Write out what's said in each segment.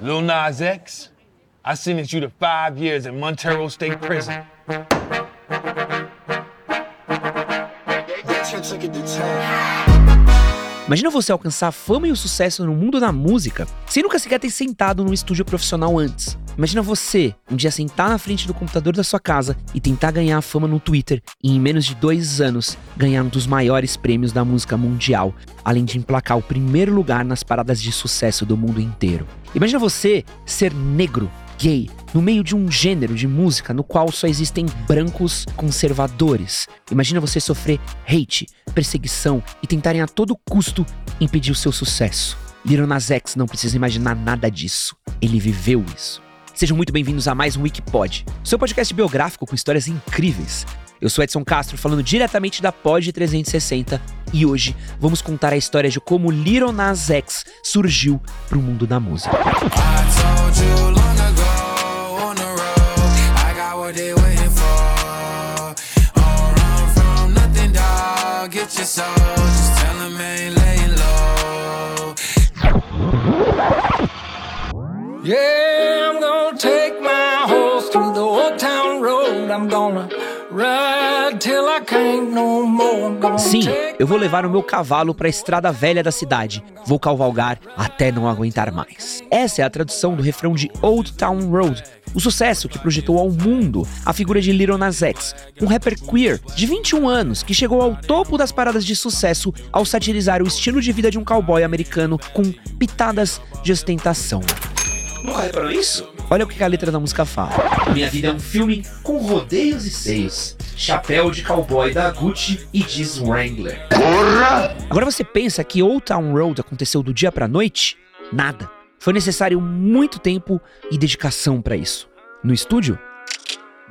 Lil Nas X, I sentenced you to five years in Montero State Prison. Imagina você alcançar a fama e o sucesso no mundo da música sem nunca sequer ter sentado num estúdio profissional antes. Imagina você um dia sentar na frente do computador da sua casa e tentar ganhar a fama no Twitter e em menos de dois anos ganhar um dos maiores prêmios da música mundial, além de emplacar o primeiro lugar nas paradas de sucesso do mundo inteiro. Imagina você ser negro gay no meio de um gênero de música no qual só existem brancos conservadores. Imagina você sofrer hate, perseguição e tentarem a todo custo impedir o seu sucesso. Lil Nas X não precisa imaginar nada disso. Ele viveu isso. Sejam muito bem-vindos a mais um Wikipod, seu podcast biográfico com histórias incríveis. Eu sou Edson Castro, falando diretamente da Pod 360 e hoje vamos contar a história de como Little Nas X surgiu para o mundo da música. Yeah, I'm gonna take my horse to the old town road. I'm gonna ride till I can't no more. I'm gonna Sim, eu vou levar o meu cavalo para a estrada velha da cidade. Vou cavalgar até não aguentar mais. Essa é a tradução do refrão de Old Town Road, o sucesso que projetou ao mundo a figura de Little Nas X, um rapper queer de 21 anos que chegou ao topo das paradas de sucesso ao satirizar o estilo de vida de um cowboy americano com pitadas de ostentação. Nunca reparou isso? Olha o que a letra da música fala. Minha vida é um filme com rodeios e seios. Chapéu de cowboy da Gucci e diz Wrangler. Agora você pensa que Old Town Road aconteceu do dia pra noite? Nada. Foi necessário muito tempo e dedicação pra isso. No estúdio?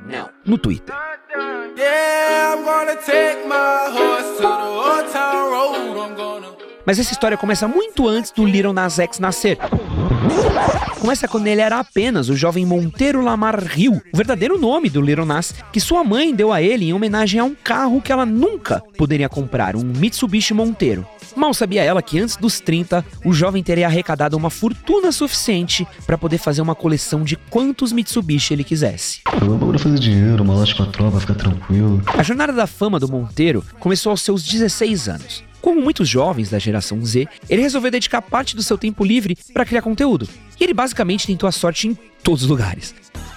Não. No Twitter. Mas essa história começa muito antes do Little Nas X nascer. Começa quando ele era apenas o jovem Monteiro Lamar Hill, o verdadeiro nome do Little Nas, que sua mãe deu a ele em homenagem a um carro que ela nunca poderia comprar, um Mitsubishi Monteiro. Mal sabia ela que antes dos 30, o jovem teria arrecadado uma fortuna suficiente para poder fazer uma coleção de quantos Mitsubishi ele quisesse. Eu vou fazer dinheiro, uma loja com a tropa, ficar tranquilo. A jornada da fama do Monteiro começou aos seus 16 anos. Como muitos jovens da geração Z, ele resolveu dedicar parte do seu tempo livre para criar conteúdo. E ele basicamente tentou a sorte em todos os lugares.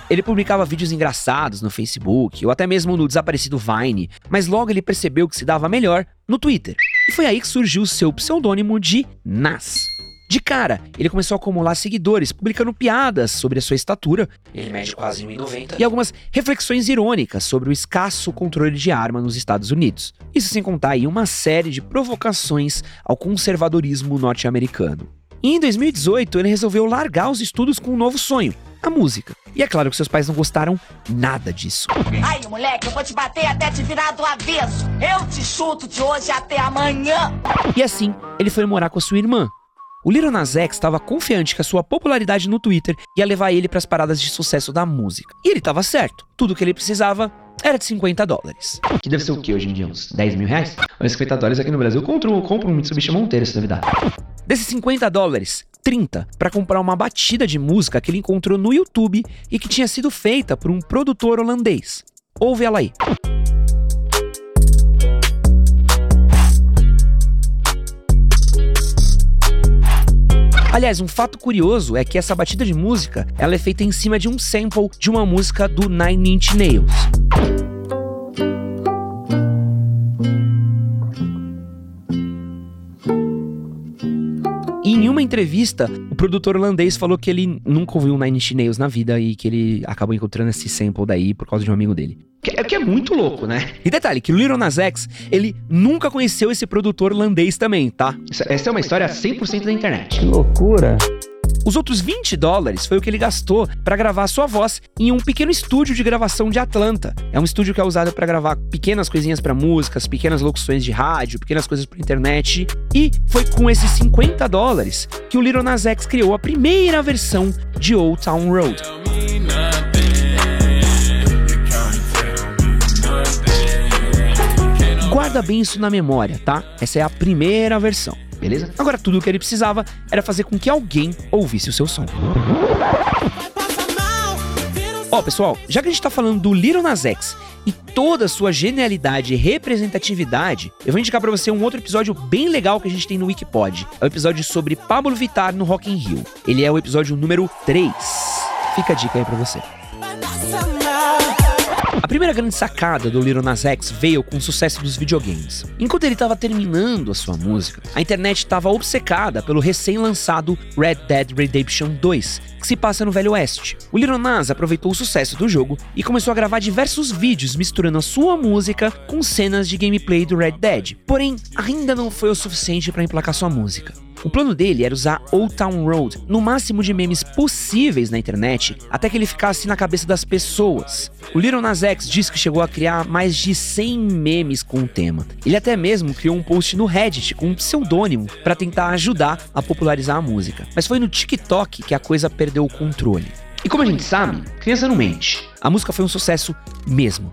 Ele publicava vídeos engraçados no Facebook ou até mesmo no desaparecido Vine, mas logo ele percebeu que se dava melhor no Twitter. E foi aí que surgiu o seu pseudônimo de Nas. De cara, ele começou a acumular seguidores, publicando piadas sobre a sua estatura, ele mede quase 1,90, e algumas reflexões irônicas sobre o escasso controle de arma nos Estados Unidos. Isso sem contar aí uma série de provocações ao conservadorismo norte-americano. E em 2018, ele resolveu largar os estudos com um novo sonho, a música. E é claro que seus pais não gostaram nada disso. Ai, moleque, eu vou te bater até te virar do avesso. Eu te chuto de hoje até amanhã. E assim, ele foi morar com a sua irmã. O Little Nas X estava confiante que a sua popularidade no Twitter ia levar ele para as paradas de sucesso da música. E ele estava certo. Tudo que ele precisava era de 50 dólares. Que deve ser o que hoje em dia? Uns 10 mil reais? Mas 50 dólares aqui no Brasil, eu compro, eu compro um Mitsubishi Monteiro se duvidar. Desses 50 dólares, 30 para comprar uma batida de música que ele encontrou no YouTube e que tinha sido feita por um produtor holandês. Ouve ela aí. Aliás, um fato curioso é que essa batida de música ela é feita em cima de um sample de uma música do Nine Inch Nails. Uma entrevista, o produtor holandês falou que ele nunca ouviu um Nine Inch Nails na vida e que ele acabou encontrando esse sample daí por causa de um amigo dele. Que é, que é muito louco, né? E detalhe, que o Little Nas X, ele nunca conheceu esse produtor holandês também, tá? Essa é uma história 100% da internet. Os outros 20 dólares foi o que ele gastou para gravar sua voz em um pequeno estúdio de gravação de Atlanta. É um estúdio que é usado para gravar pequenas coisinhas para músicas, pequenas locuções de rádio, pequenas coisas para internet. E foi com esses 50 dólares que o Little Nas X criou a primeira versão de Old Town Road. Guarda bem isso na memória, tá? Essa é a primeira versão. Beleza? Agora tudo o que ele precisava era fazer com que alguém ouvisse o seu som. Ó, pessoal, já que a gente tá falando do Little Nas X e toda a sua genialidade e representatividade, eu vou indicar pra você um outro episódio bem legal que a gente tem no Wikipod. É o episódio sobre Pablo Vittar no Rock in Rio. Ele é o episódio número 3. Fica a dica aí pra você. A primeira grande sacada do Little Nas X veio com o sucesso dos videogames. Enquanto ele estava terminando a sua música, a internet estava obcecada pelo recém-lançado Red Dead Redemption 2, que se passa no Velho Oeste. O Little Nas aproveitou o sucesso do jogo e começou a gravar diversos vídeos misturando a sua música com cenas de gameplay do Red Dead. Porém, ainda não foi o suficiente para emplacar sua música. O plano dele era usar Old Town Road no máximo de memes possíveis na internet até que ele ficasse na cabeça das pessoas. O Little Nas X diz que chegou a criar mais de 100 memes com o tema. Ele até mesmo criou um post no Reddit com um pseudônimo para tentar ajudar a popularizar a música. Mas foi no TikTok que a coisa perdeu o controle. E como a gente sabe, criança não mente. A música foi um sucesso mesmo.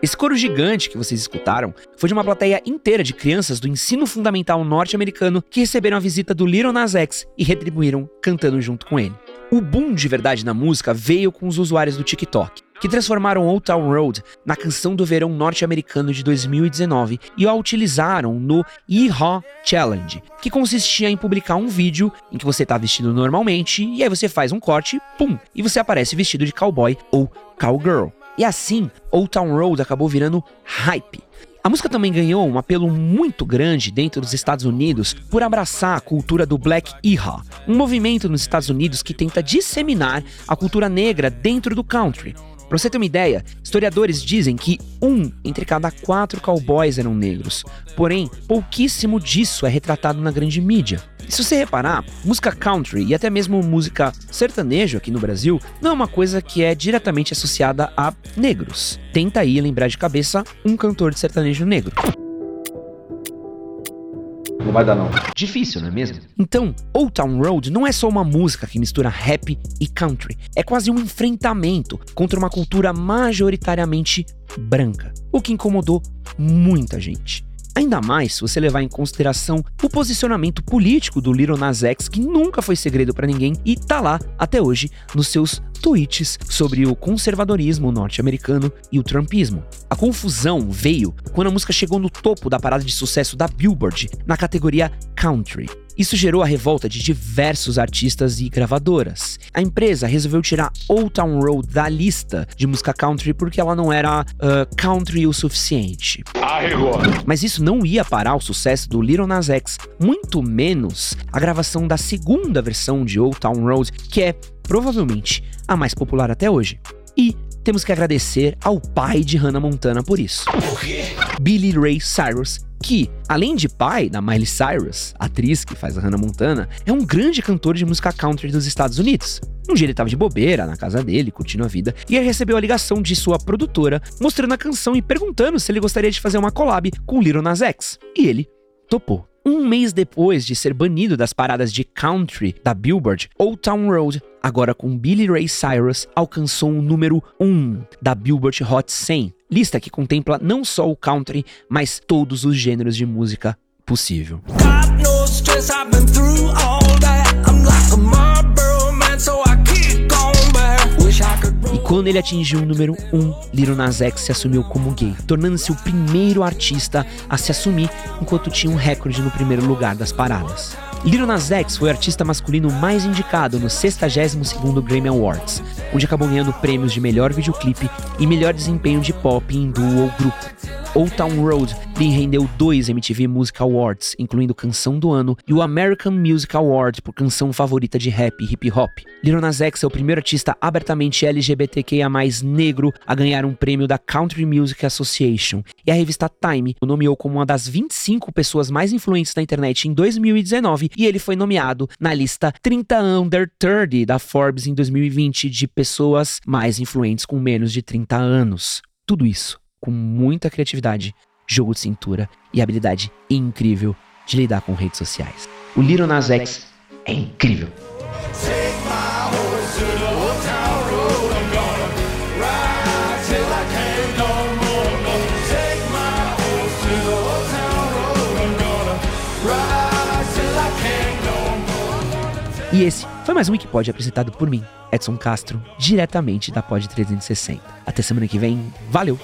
Esse coro gigante que vocês escutaram foi de uma plateia inteira de crianças do ensino fundamental norte-americano que receberam a visita do Little Nas X e retribuíram cantando junto com ele. O boom de verdade na música veio com os usuários do TikTok, que transformaram Old Town Road na canção do verão norte-americano de 2019 e a utilizaram no Yeehaw Challenge, que consistia em publicar um vídeo em que você está vestido normalmente e aí você faz um corte, pum, e você aparece vestido de cowboy ou cowgirl. E assim, Old Town Road acabou virando hype. A música também ganhou um apelo muito grande dentro dos Estados Unidos por abraçar a cultura do Black Yeehaw, um movimento nos Estados Unidos que tenta disseminar a cultura negra dentro do country. Pra você ter uma ideia, historiadores dizem que um entre cada quatro cowboys eram negros, porém, pouquíssimo disso é retratado na grande mídia. E se você reparar, música country e até mesmo música sertanejo aqui no Brasil não é uma coisa que é diretamente associada a negros. Tenta aí lembrar de cabeça um cantor de sertanejo negro. Não vai dar não. Difícil, não é mesmo? Então, Old Town Road não é só uma música que mistura rap e country, é quase um enfrentamento contra uma cultura majoritariamente branca, o que incomodou muita gente. Ainda mais se você levar em consideração o posicionamento político do Little Nas X, que nunca foi segredo para ninguém e tá lá até hoje nos seus tweets sobre o conservadorismo norte-americano e o trumpismo. A confusão veio quando a música chegou no topo da parada de sucesso da Billboard na categoria Country. Isso gerou a revolta de diversos artistas e gravadoras. A empresa resolveu tirar Old Town Road da lista de música country porque ela não era uh, country o suficiente. Arregou. Mas isso não ia parar o sucesso do Little Nas X, muito menos a gravação da segunda versão de Old Town Road, que é provavelmente a mais popular até hoje. E temos que agradecer ao pai de Hannah Montana por isso. Billy Ray Cyrus, que, além de pai da Miley Cyrus, atriz que faz a Hannah Montana, é um grande cantor de música country dos Estados Unidos. Um dia ele estava de bobeira na casa dele, curtindo a vida, e ele recebeu a ligação de sua produtora mostrando a canção e perguntando se ele gostaria de fazer uma collab com Little Nas X. E ele topou. Um mês depois de ser banido das paradas de country da Billboard, Old Town Road, agora com Billy Ray Cyrus, alcançou o número 1 da Billboard Hot 100, lista que contempla não só o country, mas todos os gêneros de música possível. E quando ele atingiu o número 1, Lil Nas X se assumiu como gay, tornando-se o primeiro artista a se assumir enquanto tinha um recorde no primeiro lugar das paradas. Lil Nas X foi o artista masculino mais indicado no 62º Grammy Awards, onde acabou ganhando prêmios de melhor videoclipe e melhor desempenho de pop em duo ou grupo. Old Town Road lhe rendeu dois MTV Music Awards, incluindo Canção do Ano e o American Music Award por canção favorita de rap e hip hop. Lil Nas X é o primeiro artista abertamente LGBTQIA+, negro a ganhar um prêmio da Country Music Association, e a revista Time o nomeou como uma das 25 pessoas mais influentes da internet em 2019, e ele foi nomeado na lista 30 Under 30 da Forbes em 2020 de pessoas mais influentes com menos de 30 anos. Tudo isso com muita criatividade, jogo de cintura e habilidade incrível de lidar com redes sociais. O Little Nas X é incrível. take E esse foi mais um Wikipod apresentado por mim, Edson Castro, diretamente da Pod 360. Até semana que vem, valeu!